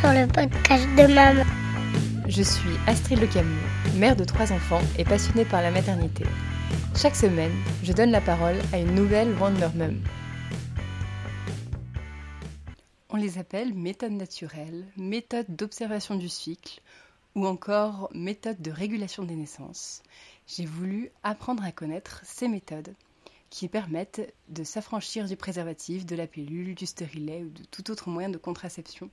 sur le podcast de maman. Je suis Astrid Le Camus, mère de trois enfants et passionnée par la maternité. Chaque semaine, je donne la parole à une nouvelle Wonder Mum. On les appelle méthodes naturelles, méthodes d'observation du cycle ou encore méthodes de régulation des naissances. J'ai voulu apprendre à connaître ces méthodes qui permettent de s'affranchir du préservatif, de la pilule, du stérilet ou de tout autre moyen de contraception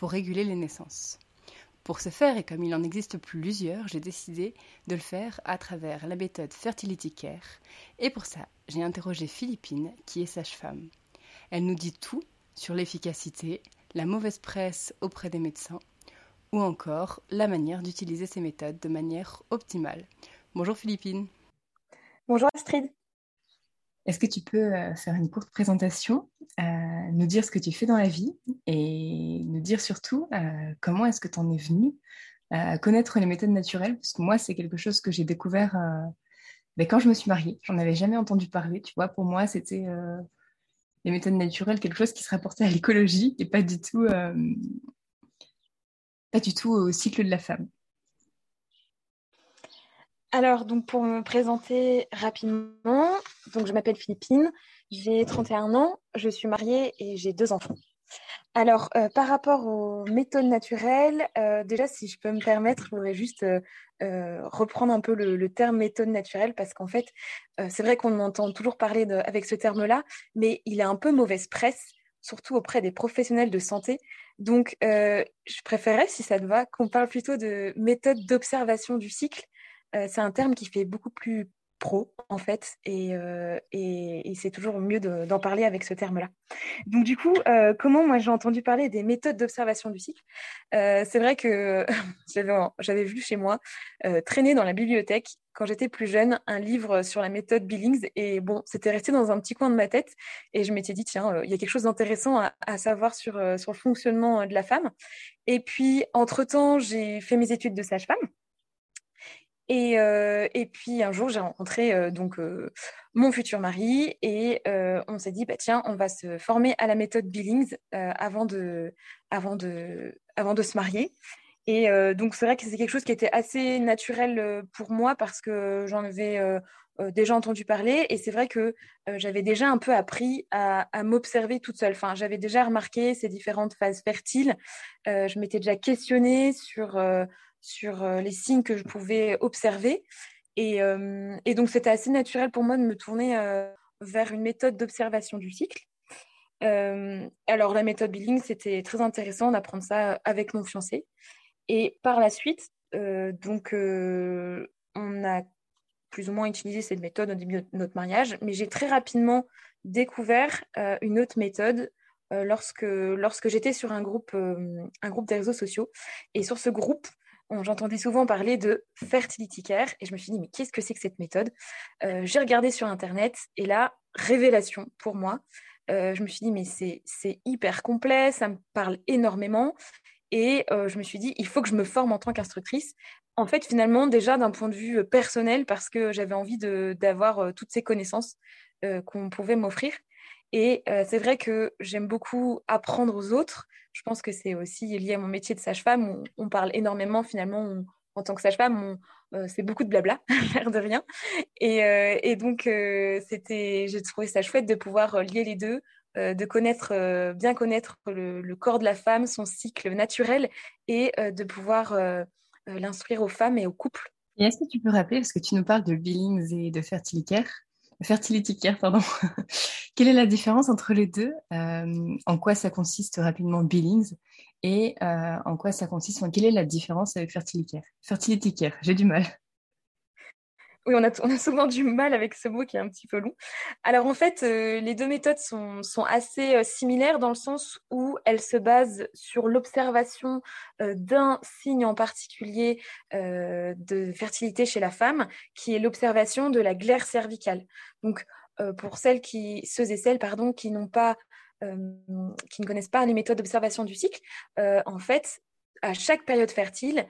pour réguler les naissances. Pour ce faire, et comme il en existe plusieurs, j'ai décidé de le faire à travers la méthode Fertility Care. Et pour ça, j'ai interrogé Philippine, qui est sage-femme. Elle nous dit tout sur l'efficacité, la mauvaise presse auprès des médecins, ou encore la manière d'utiliser ces méthodes de manière optimale. Bonjour Philippine. Bonjour Astrid. Est-ce que tu peux euh, faire une courte présentation, euh, nous dire ce que tu fais dans la vie et nous dire surtout euh, comment est-ce que tu en es venu à connaître les méthodes naturelles? Parce que moi, c'est quelque chose que j'ai découvert ben, quand je me suis mariée. J'en avais jamais entendu parler. Tu vois, pour moi, c'était les méthodes naturelles, quelque chose qui se rapportait à l'écologie et pas du tout, pas du tout au cycle de la femme. Alors, donc pour me présenter rapidement, donc je m'appelle Philippine, j'ai 31 ans, je suis mariée et j'ai deux enfants. Alors, euh, par rapport aux méthodes naturelles, euh, déjà, si je peux me permettre, je voudrais juste euh, reprendre un peu le, terme méthode naturelle parce qu'en fait, c'est vrai qu'on entend toujours parler avec ce terme-là, mais il a un peu mauvaise presse, surtout auprès des professionnels de santé. Donc, je préférerais, si ça te va, qu'on parle plutôt de méthode d'observation du cycle c'est un terme qui fait beaucoup plus pro en fait et, euh, c'est toujours mieux d'en parler avec ce terme-là. Donc du coup, euh, comment moi j'ai entendu parler des méthodes d'observation du cycle? C'est vrai que j'avais vu chez moi traîner dans la bibliothèque quand j'étais plus jeune un livre sur la méthode Billings et bon, c'était resté dans un petit coin de ma tête et je m'étais dit tiens, il y a quelque chose d'intéressant à, à, savoir sur, sur le fonctionnement de la femme. Et puis entre-temps, j'ai fait mes études de sage-femme. Et, euh, et, puis un jour, j'ai rencontré euh, donc euh, mon futur mari et on s'est dit bah tiens, on va se former à la méthode Billings avant de avant de avant de se marier. Et donc c'est vrai que c'est quelque chose qui était assez naturel pour moi parce que j'en avais déjà entendu parler et c'est vrai que j'avais déjà un peu appris à, à m'observer toute seule. Enfin, j'avais déjà remarqué ces différentes phases fertiles. je m'étais déjà questionnée sur sur euh, les signes que je pouvais observer. Et, euh, et donc, c'était assez naturel pour moi de me tourner euh, vers une méthode d'observation du cycle. alors, la méthode Billing, c'était très intéressant d'apprendre ça avec mon fiancé. Et par la suite, donc, on a plus ou moins utilisé cette méthode au début de notre mariage, mais j'ai très rapidement découvert une autre méthode lorsque, lorsque j'étais sur un groupe, un groupe des réseaux sociaux. Et sur ce groupe, j'entendais souvent parler de fertility care et je me suis dit mais qu'est-ce que c'est que cette méthode? Euh, J'ai regardé sur internet et là révélation pour moi. Euh, je me suis dit mais c'est hyper complet, ça me parle énormément et euh, je me suis dit il faut que je me forme en tant qu'instructrice. En fait finalement déjà d'un point de vue personnel parce que j'avais envie d'avoir toutes ces connaissances qu'on pouvait m'offrir et c'est vrai que j'aime beaucoup apprendre aux autres. Je pense que c'est aussi lié à mon métier de sage-femme. On, on, parle énormément, finalement, en tant que sage-femme, c'est beaucoup de blabla, l'air de rien. Et, et donc, c'était, j'ai trouvé ça chouette de pouvoir lier les deux, de connaître, bien connaître le, corps de la femme, son cycle naturel, et de pouvoir l'instruire aux femmes et aux couples. Est-ce que tu peux rappeler, parce que tu nous parles de Billings et de Fertilicare, Fertility Care, pardon. Quelle est la différence entre les deux? Euh, En quoi ça consiste rapidement Billings? Et euh, en quoi ça consiste? Quelle est la différence avec Fertility Care Fertility Care, j'ai du mal. Oui, on a, souvent du mal avec ce mot qui est un petit peu long. Alors en fait, euh, les deux méthodes sont, assez euh, similaires dans le sens où elles se basent sur l'observation euh, d'un signe en particulier de fertilité chez la femme, qui est l'observation de la glaire cervicale. Donc pour celles qui, ceux et celles pardon, qui n'ont pas qui ne connaissent pas les méthodes d'observation du cycle, en fait, à chaque période fertile,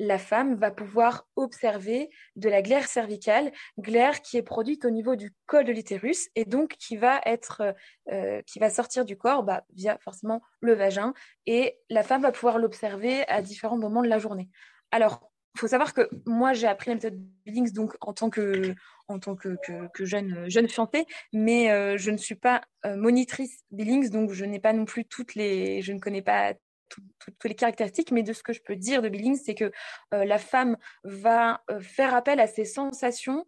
la femme va pouvoir observer de la glaire cervicale, glaire qui est produite au niveau du col de l'utérus et donc qui va être, euh, qui va sortir du corps bah, via forcément le vagin et la femme va pouvoir l'observer à différents moments de la journée. Alors, il faut savoir que moi, j'ai appris la méthode Billings donc en tant que, en tant que, jeune, jeune fiancée, mais euh, je ne suis pas euh, monitrice Billings, donc je n'ai pas non plus toutes les, je ne connais pas toutes les caractéristiques, mais de ce que je peux dire de Billings, c'est que euh, la femme va faire appel à ses sensations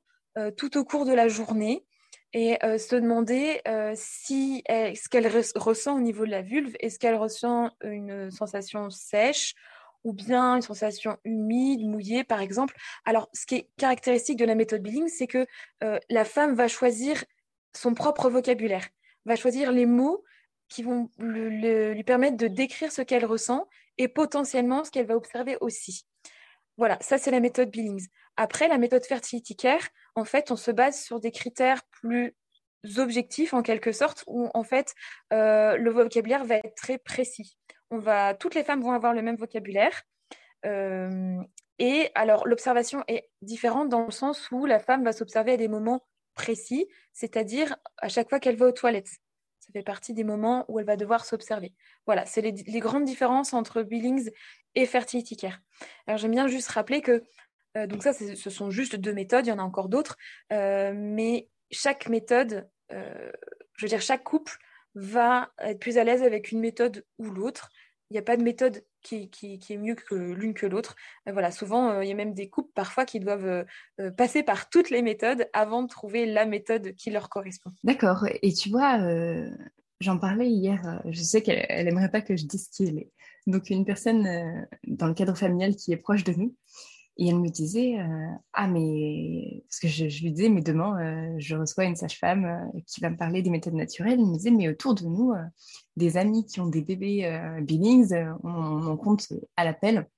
tout au cours de la journée et se demander si ce qu'elle ressent au niveau de la vulve, est-ce qu'elle ressent une sensation sèche ou bien une sensation humide, mouillée, par exemple. Alors, ce qui est caractéristique de la méthode Billing, c'est que euh, la femme va choisir son propre vocabulaire, va choisir les mots qui vont lui permettre de décrire ce qu'elle ressent et potentiellement ce qu'elle va observer aussi. Voilà, ça c'est la méthode Billings. Après, la méthode Fertility Care, en fait, on se base sur des critères plus objectifs en quelque sorte, où en fait euh, le vocabulaire va être très précis toutes les femmes vont avoir le même vocabulaire. Euh, et alors, l'observation est différente dans le sens où la femme va s'observer à des moments précis, c'est-à-dire à chaque fois qu'elle va aux toilettes. Fait partie des moments où elle va devoir s'observer. Voilà, c'est les, grandes différences entre Billings et Fertility Care. Alors, j'aime bien juste rappeler que, euh, donc ça, ce sont juste deux méthodes, il y en a encore d'autres, euh, mais chaque méthode, je veux dire, chaque couple va être plus à l'aise avec une méthode ou l'autre. Il n'y a pas de méthode qui, est mieux que l'une que l'autre. Voilà, souvent, euh, il y a même des couples parfois qui doivent euh, euh, passer par toutes les méthodes avant de trouver la méthode qui leur correspond. D'accord. Et tu vois, j'en parlais hier. Je sais qu'elle n'aimerait pas que je dise qui elle est. Donc, une personne dans le cadre familial qui est proche de nous et elle me disait, euh, ah mais, parce que je, lui disais, mais demain, euh, je reçois une sage-femme euh, qui va me parler des méthodes naturelles. Elle me disait, mais autour de nous, des amis qui ont des bébés Billings, on, on, compte à l'appel.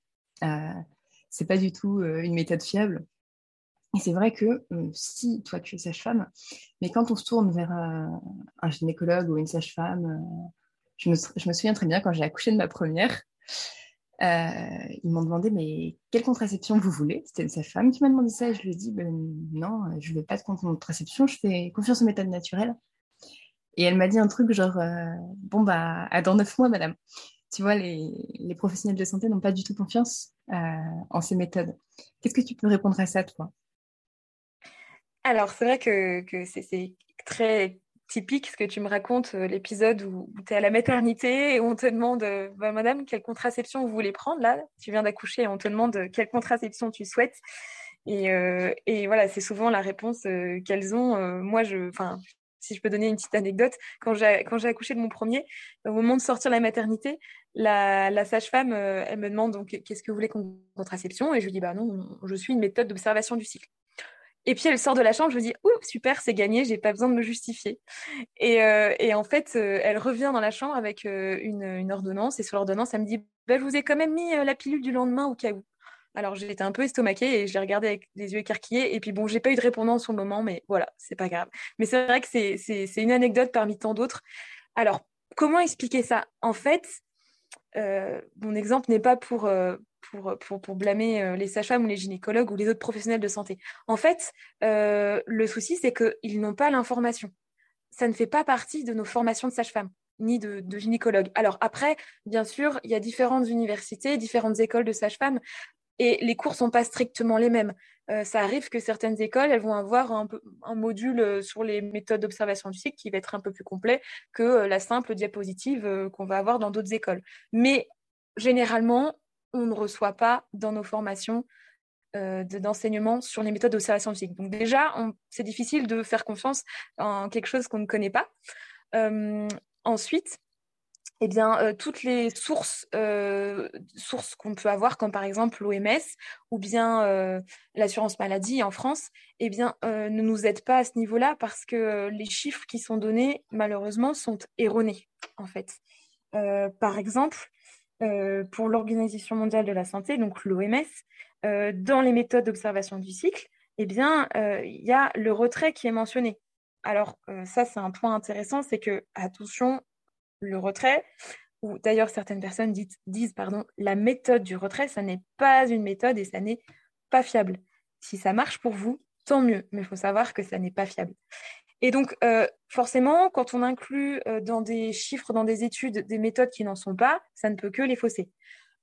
c'est pas du tout une méthode fiable. Et c'est vrai que si toi tu es sage-femme, mais quand on se tourne vers un gynécologue ou une sage-femme, je me, je me souviens très bien quand j'ai accouché de ma première, euh, ils m'ont demandé mais quelle contraception vous voulez? C'était sa femme qui m'a demandé ça et je lui ai dit ben, non, je ne veux pas de contraception, je fais confiance aux méthodes naturelles. Et elle m'a dit un truc genre euh, bon bah dans neuf mois madame. Tu vois les, professionnels de santé n'ont pas du tout confiance euh, en ces méthodes. Qu'est-ce que tu peux répondre à ça toi? Alors c'est vrai que c'est très typique ce que tu me racontes, euh, l'épisode où, tu es à la maternité et on te demande, euh, bah, madame, quelle contraception vous voulez prendre? Là Tu viens d'accoucher et on te demande euh, quelle contraception tu souhaites. Et, voilà, c'est souvent la réponse qu'elles ont. moi, je, si je peux donner une petite anecdote, quand j'ai accouché de mon premier, au moment de sortir la maternité, la, la sage-femme, elle me demande donc qu'est-ce que vous voulez comme contraception? Et je lui dis bah non, je suis une méthode d'observation du cycle. Et puis elle sort de la chambre, je me dis, ouh, super, c'est gagné, j'ai pas besoin de me justifier. Et, euh, en fait, euh, elle revient dans la chambre avec euh, une, ordonnance, et sur l'ordonnance, elle me dit, bah, je vous ai quand même mis la pilule du lendemain au cas où. Alors j'étais un peu estomaquée et je l'ai regardée avec des yeux écarquillés. Et puis bon, j'ai pas eu de répondance au moment, mais voilà, c'est pas grave. Mais c'est vrai que c'est une anecdote parmi tant d'autres. Alors, comment expliquer ça? En fait, mon exemple n'est pas pour, pour, pour, pour blâmer euh, les sages-femmes ou les gynécologues ou les autres professionnels de santé. En fait, euh, le souci, c'est qu'ils n'ont pas l'information. Ça ne fait pas partie de nos formations de sages-femmes ni de, gynécologues. Alors après, bien sûr, il y a différentes universités, différentes écoles de sages-femmes et les cours sont pas strictement les mêmes. Euh, ça arrive que certaines écoles, elles vont avoir un module sur les méthodes d'observation du cycle qui va être un peu plus complet que la simple diapositive qu'on va avoir dans d'autres écoles. Mais généralement, on ne reçoit pas dans nos formations euh, d'enseignement sur les méthodes d'observation physique. Donc déjà, c'est difficile de faire confiance en quelque chose qu'on ne connaît pas. Euh, ensuite, eh bien, euh, toutes les sources, qu'on peut avoir, comme par exemple l'OMS ou bien l'assurance maladie en France, eh bien, ne nous aident pas à ce niveau-là parce que les chiffres qui sont donnés, malheureusement, sont erronés, en fait. par exemple, pour l'Organisation mondiale de la santé, donc l'OMS, euh, dans les méthodes d'observation du cycle, eh bien, euh, il y a le retrait qui est mentionné. Alors, ça, c'est un point intéressant, c'est que, attention, le retrait, ou d'ailleurs certaines personnes disent pardon, la méthode du retrait, ça n'est pas une méthode et ça n'est pas fiable. Si ça marche pour vous, tant mieux, mais il faut savoir que ça n'est pas fiable. Et donc, euh, forcément, quand on inclut euh, dans des chiffres, dans des études, des méthodes qui n'en sont pas, ça ne peut que les fausser.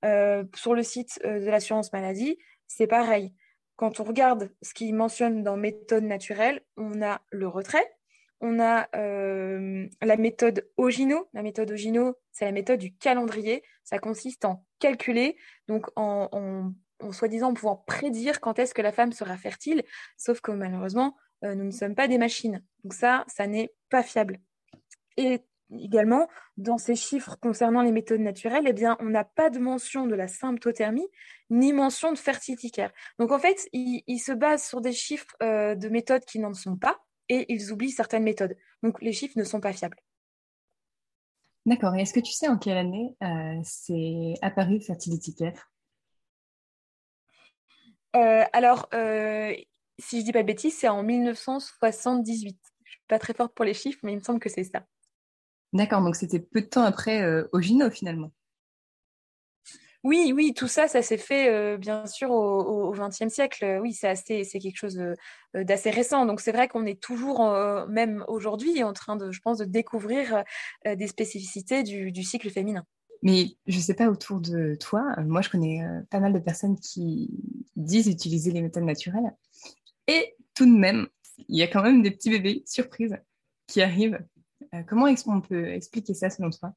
Euh, sur le site de l'assurance maladie, c'est pareil. Quand on regarde ce qu'ils mentionnent dans méthode naturelle, on a le retrait, on a la méthode Ogino. La méthode Ogino, c'est la méthode du calendrier. Ça consiste en calculer, donc en, soi-disant pouvant prédire quand est-ce que la femme sera fertile, sauf que malheureusement, nous ne sommes pas des machines. Donc ça, ça n'est pas fiable. Et également, dans ces chiffres concernant les méthodes naturelles, eh bien, on n'a pas de mention de la symptothermie, ni mention de fertilité care. Donc en fait, ils, se basent sur des chiffres euh, de méthodes qui n'en sont pas, et ils oublient certaines méthodes. Donc les chiffres ne sont pas fiables. D'accord. Et est-ce que tu sais en quelle année euh, c'est apparu Fertility Care Alors, si je dis pas de bêtises, c'est en 1978. Pas très forte pour les chiffres, mais il me semble que c'est ça. D'accord, donc c'était peu de temps après euh, Ogino finalement. Oui, oui, tout ça, ça s'est fait euh, bien sûr au XXe siècle. Oui, c'est assez, c'est quelque chose euh, d'assez récent. Donc c'est vrai qu'on est toujours, même aujourd'hui, en train de, je pense, de découvrir des spécificités du, cycle féminin. Mais je ne sais pas autour de toi, moi je connais pas mal de personnes qui disent utiliser les méthodes naturelles et tout de même, il y a quand même des petits bébés surprises qui arrivent. Euh, comment on peut expliquer ça selon toi?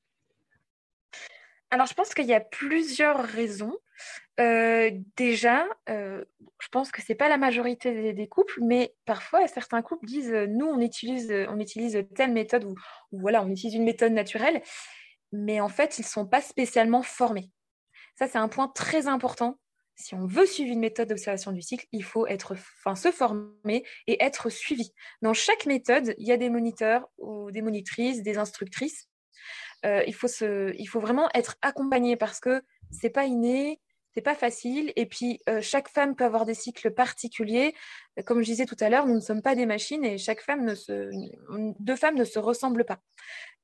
Alors, je pense qu'il y a plusieurs raisons. Euh, déjà, euh, je pense que ce n'est pas la majorité des, couples, mais parfois certains couples disent nous on utilise on utilise telle méthode ou, voilà on utilise une méthode naturelle, mais en fait ils ne sont pas spécialement formés. Ça c'est un point très important si on veut suivre une méthode d'observation du cycle, il faut être, enfin, se former et être suivi. Dans chaque méthode, il y a des moniteurs ou des monitrices, des instructrices. Euh, il, faut se, il faut vraiment être accompagné parce que c'est pas inné, c'est pas facile. Et puis, euh, chaque femme peut avoir des cycles particuliers. Comme je disais tout à l'heure, nous ne sommes pas des machines et chaque femme ne se, deux pas.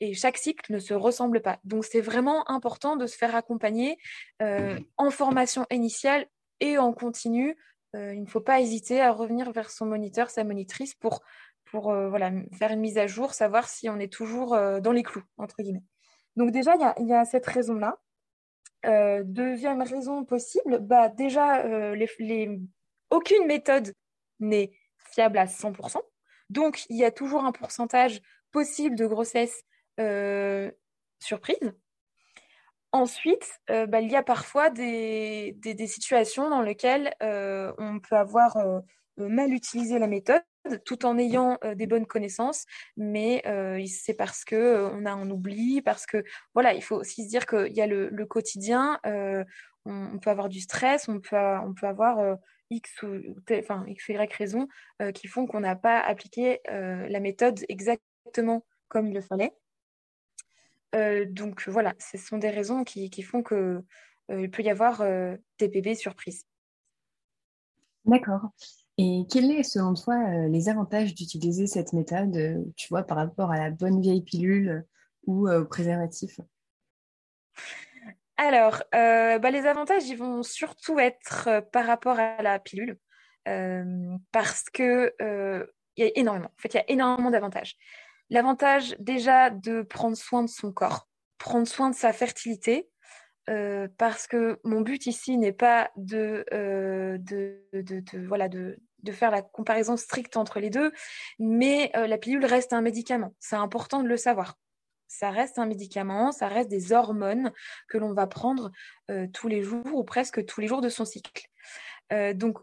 Et chaque cycle ne se ressemble pas. Donc, c'est vraiment important de se faire accompagner euh, en formation initiale et en continu. Euh, il ne faut pas hésiter à revenir vers son moniteur, sa monitrice pour, pour voilà, faire une mise à jour, savoir si on est toujours dans les clous, entre guillemets. Donc déjà, il y a cette raison-là. Euh, deuxième raison possible, bah déjà, euh, aucune méthode n'est fiable à 100%. Donc, il y a toujours un pourcentage possible de grossesse euh, surprise. Ensuite, bah, il y a parfois des, des, situations dans lesquelles on peut avoir mal utilisé la méthode tout en ayant euh, des bonnes connaissances, mais euh, c'est parce que euh, on a un oubli, parce que voilà, il faut aussi se dire qu'il y a le, quotidien, on, peut avoir du stress, on peut, on peut avoir X ou enfin X Y raisons qui font qu'on n'a pas appliqué la méthode exactement comme il le fallait. donc voilà, ce sont des raisons qui, qui font que il peut y avoir des bébés surprises. D'accord. Et quels sont, selon toi, euh, les avantages d'utiliser cette méthode, euh, tu vois, par rapport à la bonne vieille pilule ou euh, au préservatif? Alors, bah, les avantages, ils vont surtout être par rapport à la pilule, parce que il y a énormément. En fait, il y a énormément d'avantages. L'avantage déjà de prendre soin de son corps, prendre soin de sa fertilité, parce que mon but ici n'est pas voilà, de, faire la comparaison stricte entre les deux, mais euh, la pilule reste un médicament. C'est important de le savoir. Ça reste un médicament, ça reste des hormones que l'on va prendre tous les jours ou presque tous les jours de son cycle. donc,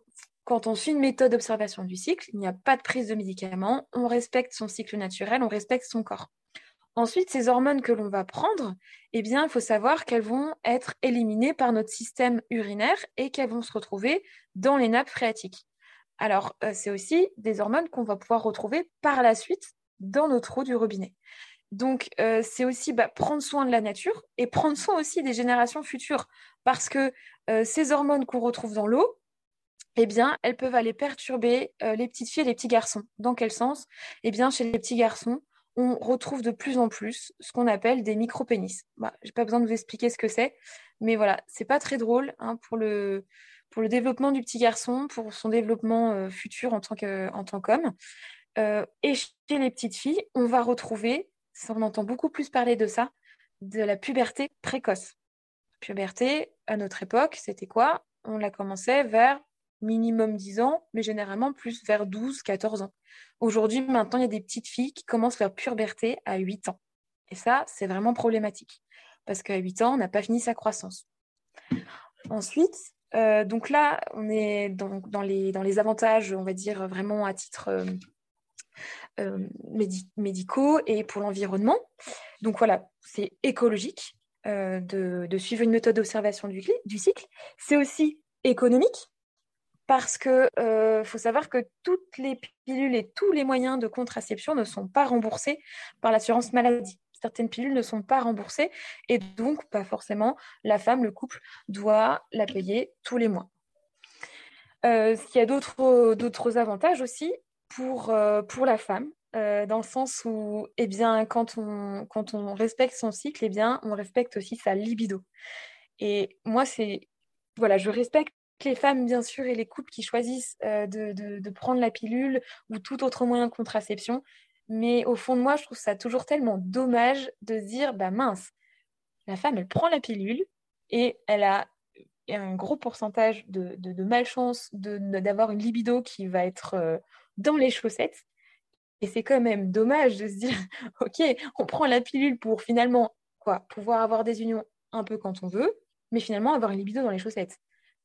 quand on suit une méthode d'observation du cycle, il n'y a pas de prise de médicament, on respecte son cycle naturel, on respecte son corps. Ensuite, ces hormones que l'on va prendre, eh bien, il faut savoir qu'elles vont être éliminées par notre système urinaire et qu'elles vont se retrouver dans les nappes phréatiques. Alors, euh, c'est aussi des hormones qu'on va pouvoir retrouver par la suite dans notre eau du robinet. Donc, euh, c'est aussi bah, prendre soin de la nature et prendre soin aussi des générations futures, parce que euh, ces hormones qu'on retrouve dans l'eau, eh bien, elles peuvent aller perturber les petites filles et les petits garçons. Dans quel sens? Eh bien, chez les petits garçons, on retrouve de plus en plus ce qu'on appelle des micro-pénis. Bah, Je n'ai pas besoin de vous expliquer ce que c'est, mais voilà, c'est pas très drôle hein, pour, le, pour le développement du petit garçon, pour son développement euh, futur en tant qu'homme. Euh, et chez les petites filles, on va retrouver, on entend beaucoup plus parler de ça, de la puberté précoce. Puberté, à notre époque, c'était quoi? On la commençait vers minimum 10 ans, mais généralement plus vers 12, 14 ans. Aujourd'hui, maintenant, il y a des petites filles qui commencent leur puberté à 8 ans. Et ça, c'est vraiment problématique, parce qu'à 8 ans, on n'a pas fini sa croissance. Ensuite, euh, donc là, on est dans, les, avantages, on va dire vraiment à titre euh, euh, médicaux et pour l'environnement. Donc voilà, c'est écologique de, suivre une méthode d'observation du, du, cycle. C'est aussi économique parce que faut savoir que toutes les pilules et tous les moyens de contraception ne sont pas remboursés par l'assurance maladie. Certaines pilules ne sont pas remboursées et donc pas forcément la femme, le couple doit la payer tous les mois. Euh, il y a d'autres avantages aussi pour, euh, la femme, euh, dans le sens où eh bien, quand, on, quand on respecte son cycle, eh bien, on respecte aussi sa libido. Et moi, c'est voilà, je respecte les femmes, bien sûr, et les couples qui choisissent euh, de, prendre la pilule ou tout autre moyen de contraception. Mais au fond de moi, je trouve ça toujours tellement dommage de se dire, bah mince, la femme, elle prend la pilule et elle a un gros pourcentage de, malchance d'avoir une libido qui va être euh, dans les chaussettes. Et c'est quand même dommage de se dire, ok, on prend la pilule pour finalement quoi, pouvoir avoir des unions un peu quand on veut, mais finalement avoir une libido dans les chaussettes.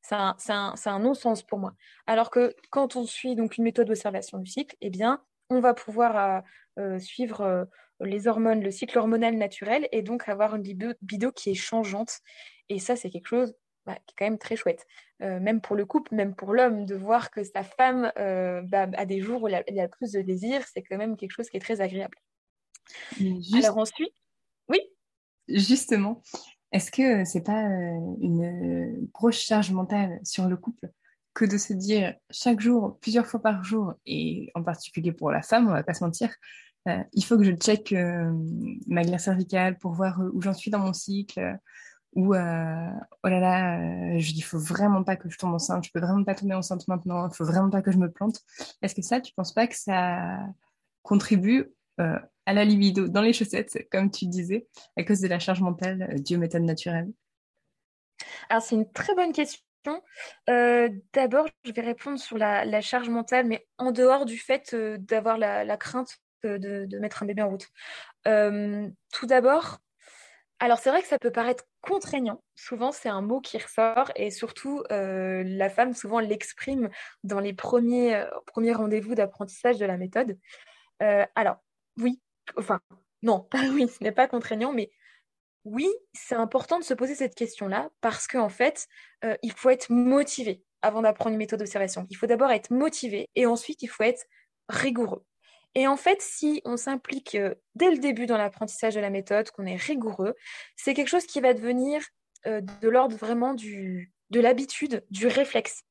C'est un, non-sens pour moi. Alors que quand on suit donc une méthode d'observation du cycle, eh bien, on va pouvoir euh, euh, suivre euh, les hormones, le cycle hormonal naturel, et donc avoir une libido qui est changeante. Et ça, c'est quelque chose bah, qui est quand même très chouette. même pour le couple, même pour l'homme, de voir que sa femme bah, a des jours où il a, a plus de désir, c'est quand même quelque chose qui est très agréable. Alors ensuite, oui Justement, est-ce que c'est pas une grosse charge mentale sur le couple? Que de se dire chaque jour, plusieurs fois par jour, et en particulier pour la femme, on va pas se mentir, euh, il faut que je check euh, ma glaire cervicale pour voir où j'en suis dans mon cycle, ou oh là là, je il faut vraiment pas que je tombe enceinte, je peux vraiment pas tomber enceinte maintenant, il faut vraiment pas que je me plante. Est-ce que ça, tu penses pas que ça contribue à la libido dans les chaussettes, comme tu disais, à cause de la charge mentale euh, due aux méthodes naturelles Alors, c'est une très bonne question. Euh, d'abord, je vais répondre sur la, charge mentale, mais en dehors du fait euh, d'avoir la, crainte de, mettre un bébé en route. tout d'abord, alors c'est vrai que ça peut paraître contraignant. Souvent, c'est un mot qui ressort et surtout, la femme souvent l'exprime dans les premiers, premiers rendez-vous d'apprentissage de la méthode. alors, oui, enfin, non, oui, ce n'est pas contraignant, mais oui, c'est important de se poser cette question-là parce qu'en fait, euh, il faut être motivé avant d'apprendre une méthode d'observation. Il faut d'abord être motivé et ensuite, il faut être rigoureux. Et en fait, si on s'implique euh, dès le début dans l'apprentissage de la méthode, qu'on est rigoureux, c'est quelque chose qui va devenir euh, de l'ordre vraiment du, de l'habitude, du réflexe.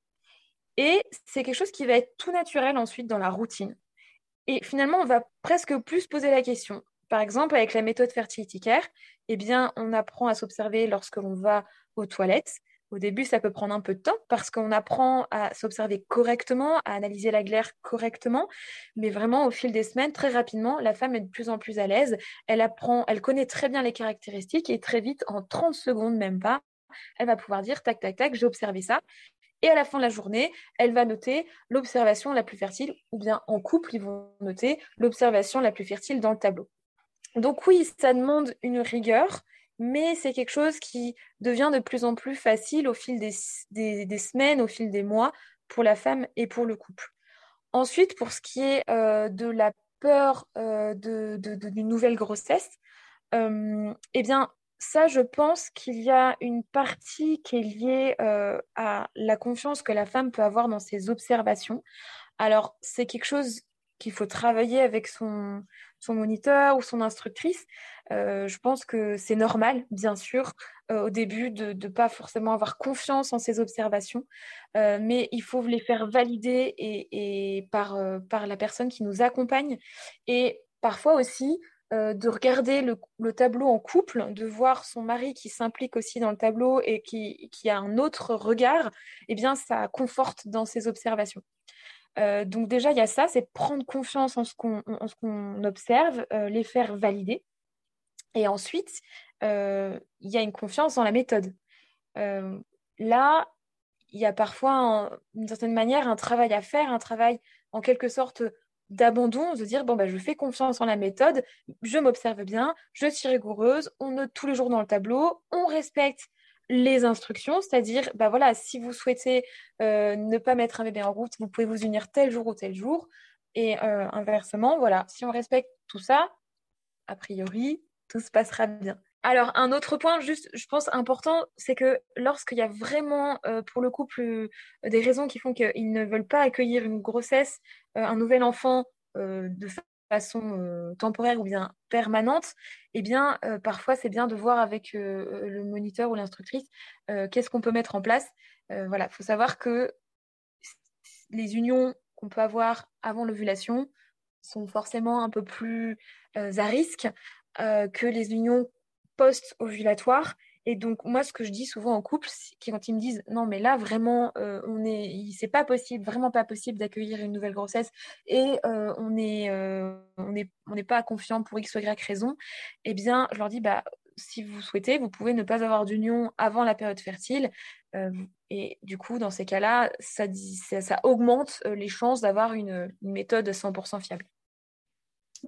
Et c'est quelque chose qui va être tout naturel ensuite dans la routine. Et finalement, on va presque plus poser la question. Par exemple, avec la méthode Fertility Care, eh bien, on apprend à s'observer lorsque l'on va aux toilettes. Au début, ça peut prendre un peu de temps parce qu'on apprend à s'observer correctement, à analyser la glaire correctement. Mais vraiment, au fil des semaines, très rapidement, la femme est de plus en plus à l'aise. Elle apprend, elle connaît très bien les caractéristiques et très vite, en 30 secondes, même pas, elle va pouvoir dire tac, tac, tac, j'ai observé ça. Et à la fin de la journée, elle va noter l'observation la plus fertile, ou bien en couple, ils vont noter l'observation la plus fertile dans le tableau. Donc oui, ça demande une rigueur, mais c'est quelque chose qui devient de plus en plus facile au fil des, semaines, au fil des mois, pour la femme et pour le couple. Ensuite, pour ce qui est euh, de la peur euh, d'une nouvelle grossesse, euh, eh bien, ça, je pense qu'il y a une partie qui est liée à la confiance que la femme peut avoir dans ses observations. Alors, c'est quelque chose qu'il faut travailler avec son, son moniteur ou son instructrice. Euh, je pense que c'est normal, bien sûr, euh, au début de ne pas forcément avoir confiance en ses observations, mais il faut les faire valider et, par la personne qui nous accompagne. Et parfois aussi, de regarder le, tableau en couple, de voir son mari qui s'implique aussi dans le tableau et qui, qui, a un autre regard, eh bien, ça conforte dans ses observations. Donc déjà, il y a ça, c'est prendre confiance en ce qu'on observe, les faire valider. Et ensuite, il y a une confiance dans la méthode. là, il y a parfois, d'une certaine manière, un travail à faire, un travail en quelque sorte d'abandon, de dire bon bah je fais confiance en la méthode, je m'observe bien, je suis rigoureuse, on note tous les jours dans le tableau, on respecte les instructions, c'est-à-dire bah voilà, si vous souhaitez euh, ne pas mettre un bébé en route, vous pouvez vous unir tel jour ou tel jour, et euh, inversement, voilà, si on respecte tout ça, a priori, tout se passera bien. Alors, un autre point, juste, je pense, important, c'est que lorsqu'il y a vraiment, euh, pour le couple, des raisons qui font qu'ils ne veulent pas accueillir une grossesse, un nouvel enfant de façon temporaire ou bien permanente, eh bien, parfois, c'est bien de voir avec le moniteur ou l'instructrice qu'est-ce qu'on peut mettre en place. voilà, il faut savoir que les unions qu'on peut avoir avant l'ovulation sont forcément un peu plus à risque que les unions post-ovulatoire. Et donc, moi, ce que je dis souvent en couple, quand ils me disent non, mais là, vraiment, euh, on est, c'est pas possible, vraiment pas possible d'accueillir une nouvelle grossesse et euh, on n'est euh, on est, on n'est pas confiant pour X ou Y raison, eh bien, je leur dis bah, si vous souhaitez, vous pouvez ne pas avoir d'union avant la période fertile. et du coup, dans ces cas-là, ça, ça, ça, augmente les chances d'avoir une, une méthode 100% fiable.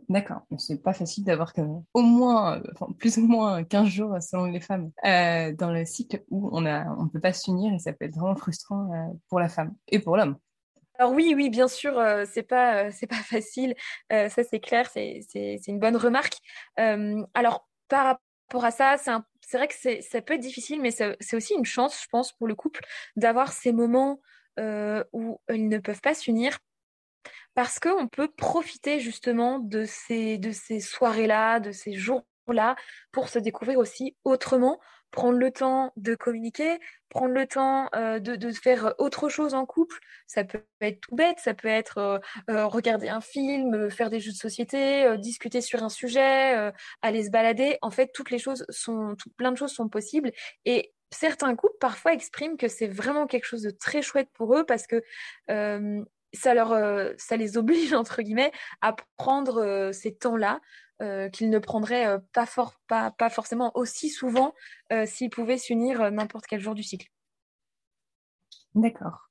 D'accord, c'est pas facile d'avoir au moins, enfin, plus ou moins 15 jours selon les femmes euh, dans le cycle où on a, on peut pas s'unir et ça peut être vraiment frustrant euh, pour la femme et pour l'homme. Alors oui, oui, bien sûr, euh, c'est pas, c'est pas facile, ça c'est clair, c'est, une bonne remarque. alors par rapport à ça, c'est, vrai que ça peut être difficile, mais c'est aussi une chance, je pense, pour le couple d'avoir ces moments où ils ne peuvent pas s'unir parce qu'on peut profiter justement de ces, de ces soirées-là, de ces jours-là, pour se découvrir aussi autrement, prendre le temps de communiquer, prendre le temps euh, de, de, faire autre chose en couple. Ça peut être tout bête, ça peut être euh, euh, regarder un film, faire des jeux de société, discuter sur un sujet, aller se balader. En fait, toutes les choses sont, plein de choses sont possibles. Et certains couples parfois expriment que c'est vraiment quelque chose de très chouette pour eux parce que ça, leur, euh, ça les oblige, entre guillemets, à prendre euh, ces temps-là euh, qu'ils ne prendraient pas, fort, pas, pas, forcément aussi souvent s'ils pouvaient s'unir n'importe quel jour du cycle. D'accord.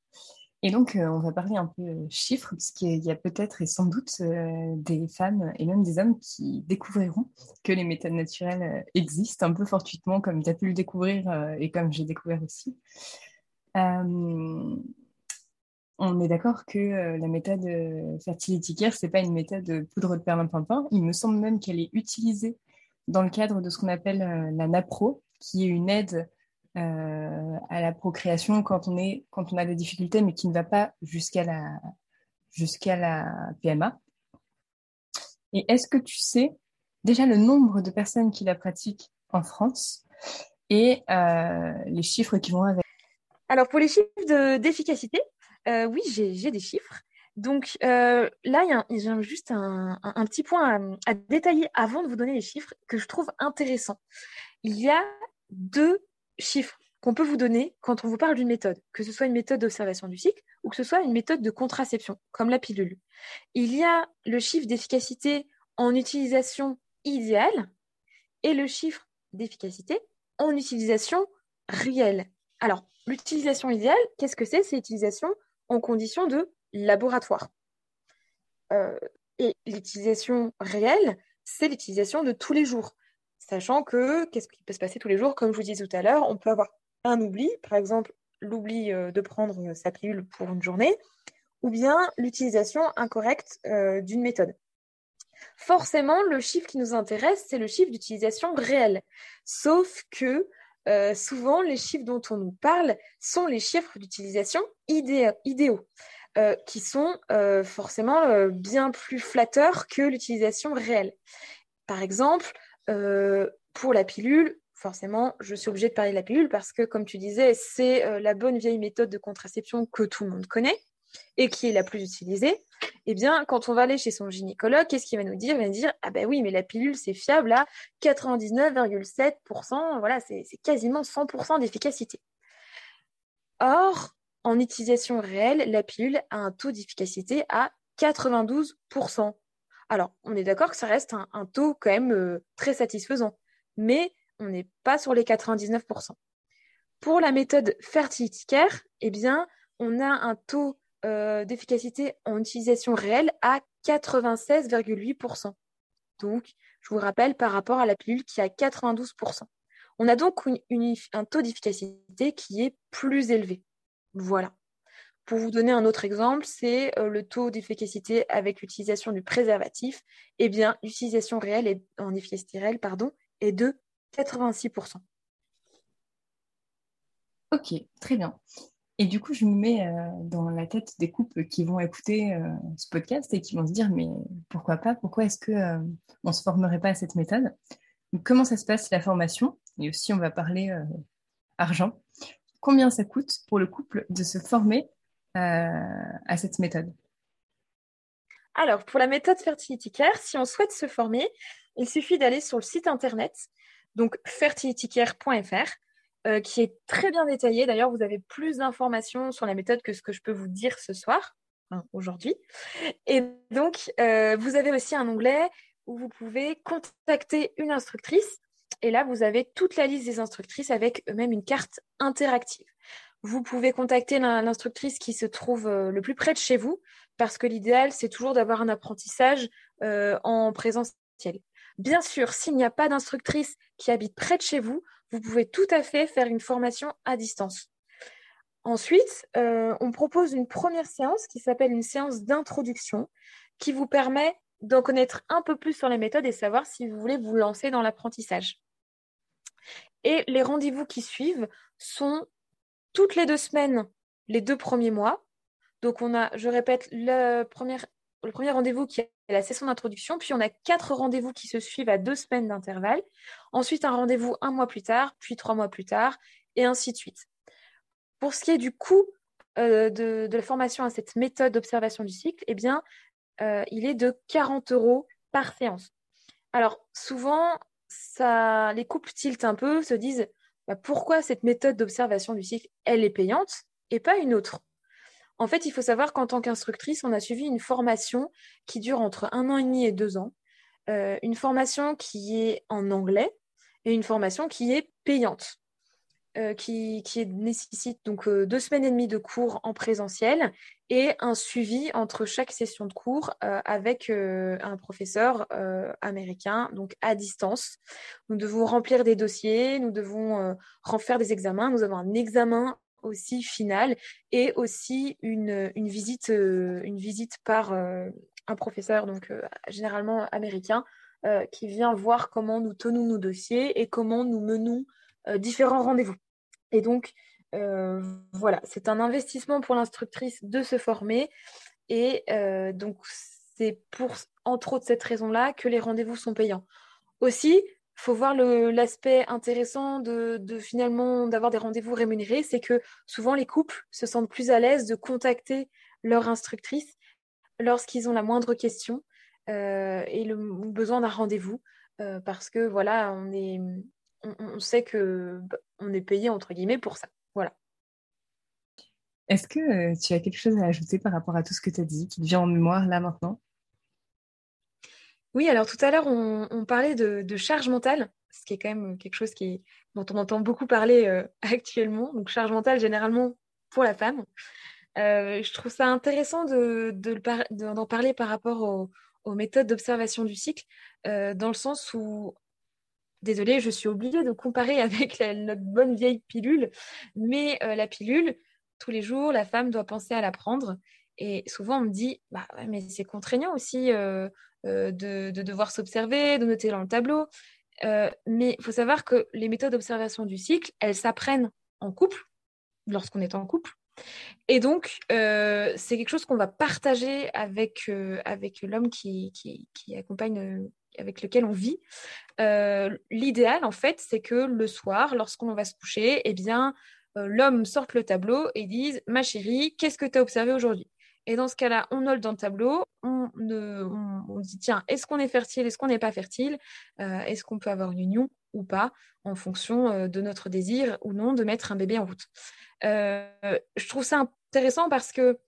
Et donc, on va parler un peu chiffres, parce qu'il y a peut-être et sans doute des femmes et même des hommes qui découvriront que les méthodes naturelles existent un peu fortuitement, comme tu as pu le découvrir et comme j'ai découvert aussi on est d'accord que euh, la méthode euh, Fertility Care, ce n'est pas une méthode de poudre de perlimpinpin. Il me semble même qu'elle est utilisée dans le cadre de ce qu'on appelle euh, la NAPRO, qui est une aide à la procréation quand on, est, quand on a des difficultés, mais qui ne va pas jusqu'à la, jusqu'à la PMA. Et est-ce que tu sais déjà le nombre de personnes qui la pratiquent en France et les chiffres qui vont avec? Alors pour les chiffres d'efficacité, euh, oui, j'ai des chiffres. Donc euh, là, il y, a juste un, petit point à, détailler avant de vous donner les chiffres que je trouve intéressant. Il y a deux chiffres qu'on peut vous donner quand on vous parle d'une méthode, que ce soit une méthode d'observation du cycle ou que ce soit une méthode de contraception, comme la pilule. Il y a le chiffre d'efficacité en utilisation idéale et le chiffre d'efficacité en utilisation réelle. Alors, l'utilisation idéale, qu'est-ce que c'est? C'est l'utilisation conditions de laboratoire. Euh, et l'utilisation réelle, c'est l'utilisation de tous les jours. Sachant que, qu'est-ce qui peut se passer tous les jours? Comme je vous disais tout à l'heure, on peut avoir un oubli, par exemple l'oubli euh, de prendre sa pilule pour une journée, ou bien l'utilisation incorrecte euh, d'une méthode. Forcément, le chiffre qui nous intéresse, c'est le chiffre d'utilisation réelle. Sauf que euh, souvent, les chiffres dont on nous parle sont les chiffres d'utilisation idéaux, euh, qui sont euh, forcément bien plus flatteurs que l'utilisation réelle. Par exemple, pour la pilule, forcément, je suis obligée de parler de la pilule parce que, comme tu disais, c'est la bonne vieille méthode de contraception que tout le monde connaît. Et qui est la plus utilisée, eh bien, quand on va aller chez son gynécologue, qu'est-ce qu'il va nous dire? Il va nous dire Ah ben oui, mais la pilule, c'est fiable à 99,7%, voilà, c'est quasiment 100% d'efficacité. Or, en utilisation réelle, la pilule a un taux d'efficacité à 92%. Alors, on est d'accord que ça reste un, taux quand même euh, très satisfaisant, mais on n'est pas sur les 99%. Pour la méthode Fertility Care, eh bien, on a un taux euh, d'efficacité en utilisation réelle à 96,8%. Donc, je vous rappelle, par rapport à la pilule qui est à 92%. On a donc un taux d'efficacité qui est plus élevé. Voilà. Pour vous donner un autre exemple, c'est euh, le taux d'efficacité avec l'utilisation du préservatif. Eh bien, l'utilisation réelle en efficacité réelle pardon, est de 86%. Ok, très bien. Et du coup, je me mets euh, dans la tête des couples qui vont écouter euh, ce podcast et qui vont se dire, mais pourquoi pas? Pourquoi est-ce qu'on ne se formerait pas à cette méthode? Comment ça se passe la formation? Et aussi, on va parler argent. Combien ça coûte pour le couple de se former euh, à cette méthode? Alors, pour la méthode Fertility Care, si on souhaite se former, il suffit d'aller sur le site internet, donc fertilitycare.fr, euh, qui est très bien détaillé. D'ailleurs, vous avez plus d'informations sur la méthode que ce que je peux vous dire ce soir, aujourd'hui. Et donc, euh, vous avez aussi un onglet où vous pouvez contacter une instructrice et là, vous avez toute la liste des instructrices avec même une carte interactive. Vous pouvez contacter l'instructrice qui se trouve euh, le plus près de chez vous, parce que l'idéal, c'est toujours d'avoir un apprentissage en présentiel. Bien sûr, s'il n'y a pas d'instructrice qui habite près de chez vous, vous pouvez tout à fait faire une formation à distance. Ensuite, euh, on propose une première séance qui s'appelle une séance d'introduction, qui vous permet d'en connaître un peu plus sur les méthodes et savoir si vous voulez vous lancer dans l'apprentissage. Et les rendez-vous qui suivent sont toutes les deux semaines, les deux premiers mois. Donc on a, je répète, le premier, le premier rendez-vous qui est la session d'introduction, puis on a quatre rendez-vous qui se suivent à deux semaines d'intervalle. Ensuite, un rendez-vous un mois plus tard, puis trois mois plus tard, et ainsi de suite. Pour ce qui est du coût euh, de, la formation à cette méthode d'observation du cycle, eh bien, euh, il est de 40 euros par séance. Alors, souvent, les couples tiltent un peu, se disent bah, pourquoi cette méthode d'observation du cycle, elle est payante et pas une autre? En fait, il faut savoir qu'en tant qu'instructrice, on a suivi une formation qui dure entre un an et demi et deux ans, euh, une formation qui est en anglais et une formation qui est payante. Euh, qui, nécessite donc euh, deux semaines et demie de cours en présentiel et un suivi entre chaque session de cours avec un professeur américain, donc à distance. Nous devons remplir des dossiers, nous devons faire des examens, nous avons un examen aussi final et aussi une, une visite, une visite par un professeur, donc généralement américain, qui vient voir comment nous tenons nos dossiers et comment nous menons différents rendez-vous. Et donc, euh, voilà, c'est un investissement pour l'instructrice de se former. Et euh, donc, c'est pour, entre autres, cette raison-là que les rendez-vous sont payants. Aussi, faut voir l'aspect intéressant de, finalement d'avoir des rendez-vous rémunérés, c'est que souvent les couples se sentent plus à l'aise de contacter leur instructrice lorsqu'ils ont la moindre question euh, et le besoin d'un rendez-vous, parce que voilà, on, sait que bah, on est payé entre guillemets pour ça. Voilà. Est-ce que euh, tu as quelque chose à ajouter par rapport à tout ce que tu as dit, qui te vient en mémoire là maintenant? Oui, alors tout à l'heure, on, parlait de, charge mentale, ce qui est quand même quelque chose dont on entend beaucoup parler euh, actuellement. Donc, charge mentale, généralement, pour la femme. Euh, je trouve ça intéressant d'en parler par rapport aux méthodes d'observation du cycle, dans le sens où désolée, je suis obligée de comparer avec notre bonne vieille pilule, mais euh, la pilule, tous les jours, la femme doit penser à la prendre. Et souvent, on me dit, bah, mais c'est contraignant aussi euh, euh, de, devoir s'observer, de noter dans le tableau. mais il faut savoir que les méthodes d'observation du cycle, elles s'apprennent en couple, lorsqu'on est en couple. Et donc, c'est quelque chose qu'on va partager avec, avec l'homme qui, qui, accompagne avec lequel on vit. Euh, l'idéal, en fait, c'est que le soir, lorsqu'on va se coucher, eh bien, euh, l'homme sorte le tableau et dise Ma chérie, qu'est-ce que tu as observé aujourd'hui? Et dans ce cas-là, on note dans le tableau, on, on, dit tiens, est-ce qu'on est fertile, est-ce qu'on n'est pas fertile, euh, est-ce qu'on peut avoir une union ou pas, en fonction euh, de notre désir ou non de mettre un bébé en route. Euh, je trouve ça intéressant parce que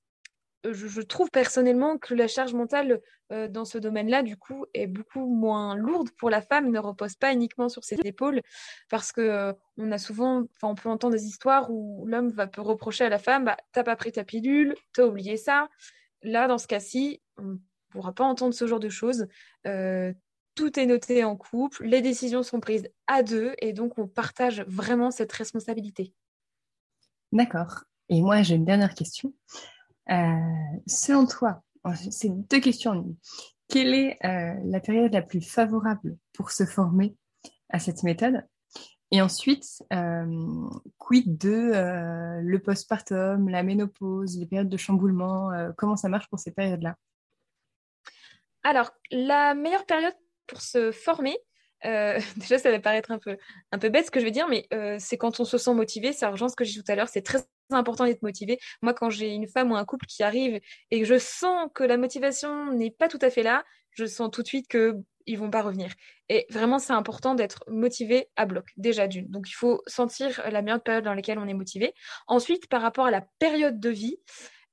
je, trouve personnellement que la charge mentale dans ce domaine-là, du coup, est beaucoup moins lourde pour la femme, ne repose pas uniquement sur ses épaules, parce que on a souvent, enfin, on peut entendre des histoires où l'homme va peut reprocher à la femme, bah, t'as pas pris ta pilule, t'as oublié ça. Là, dans ce cas-ci, on pourra pas entendre ce genre de choses tout est noté en couple, les décisions sont prises à deux et donc on partage vraiment cette responsabilité. D'accord. Et moi, j'ai une dernière question. Euh, selon toi, c'est deux questions. Quelle est euh, la période la plus favorable pour se former à cette méthode? Et ensuite, euh, quid de le postpartum, la ménopause, les périodes de chamboulement Comment ça marche pour ces périodes-là? Alors, la meilleure période pour se former, euh, déjà, ça va paraître un peu, un peu bête ce que je veux dire, mais euh, c'est quand on se sent motivé. Ça rejoint ce que j'ai dit tout à l'heure. C'est très important d'être motivé. Moi, quand j'ai une femme ou un couple qui arrive et que je sens que la motivation n'est pas tout à fait là, je sens tout de suite que ils vont pas revenir. Et vraiment, c'est important d'être motivé à bloc, déjà d'une. Donc, il faut sentir la meilleure période dans laquelle on est motivé. Ensuite, par rapport à la période de vie,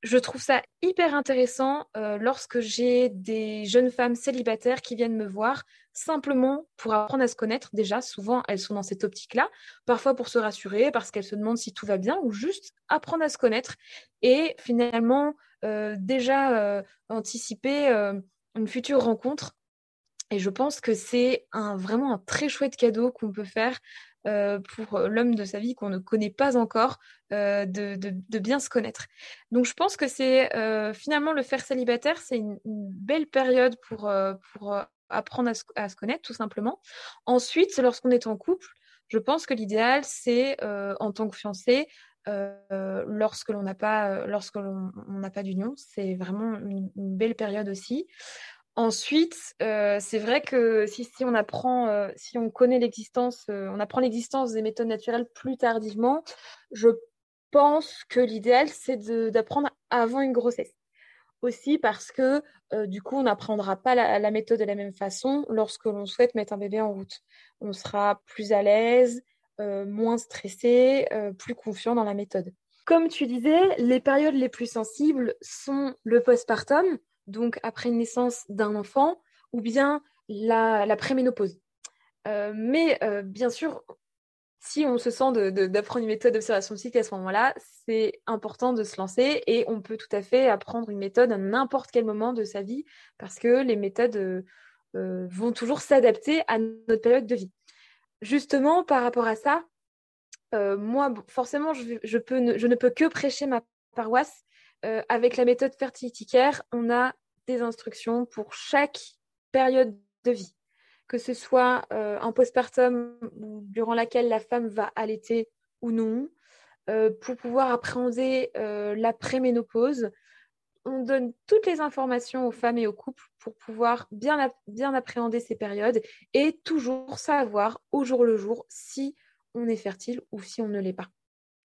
je trouve ça hyper intéressant euh, lorsque j'ai des jeunes femmes célibataires qui viennent me voir simplement pour apprendre à se connaître. Déjà, souvent, elles sont dans cette optique-là, parfois pour se rassurer, parce qu'elles se demandent si tout va bien, ou juste apprendre à se connaître et finalement euh, déjà euh, anticiper une future rencontre. Et je pense que c'est un, vraiment un très chouette cadeau qu'on peut faire euh, pour l'homme de sa vie qu'on ne connaît pas encore, euh, de, bien se connaître. Donc je pense que c'est euh, finalement le faire célibataire, c'est une, belle période pour, pour apprendre à se, connaître tout simplement. Ensuite, lorsqu'on est en couple, je pense que l'idéal, c'est en tant que fiancé, lorsque l'on n'a pas, lorsque l'on n'a pas d'union, c'est vraiment une, belle période aussi. Ensuite, euh, c'est vrai que si, on apprend, euh, si on connaît l'existence, euh, on apprend l'existence des méthodes naturelles plus tardivement, je pense que l'idéal, c'est d'apprendre avant une grossesse. Aussi parce que du coup, on n'apprendra pas la, méthode de la même façon lorsque l'on souhaite mettre un bébé en route. On sera plus à l'aise, moins stressé, plus confiant dans la méthode. Comme tu disais, les périodes les plus sensibles sont le postpartum, donc après naissance d'un enfant, ou bien la, la préménopause. Euh, mais euh, bien sûr, si on se sent d'apprendre une méthode d'observation cycle à ce moment-là, c'est important de se lancer et on peut tout à fait apprendre une méthode à n'importe quel moment de sa vie parce que les méthodes euh, vont toujours s'adapter à notre période de vie. Justement, par rapport à ça, moi, forcément, je ne peux que prêcher ma paroisse euh, avec la méthode Fertility Care, on a des instructions pour chaque période de vie, que ce soit euh, un postpartum durant laquelle la femme va allaiter ou non, euh, pour pouvoir appréhender la préménopause. On donne toutes les informations aux femmes et aux couples pour pouvoir bien appréhender ces périodes et toujours savoir au jour le jour si on est fertile ou si on ne l'est pas.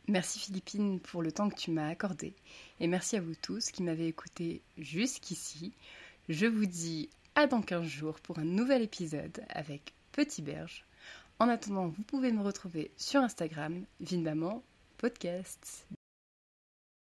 Merci Philippine pour le temps que tu m'as accordé et merci à vous tous qui m'avez écouté jusqu'ici. Je vous dis à dans 15 jours pour un nouvel épisode avec Petit Berge. En attendant, vous pouvez me retrouver sur Instagram, Vinmaman Podcasts.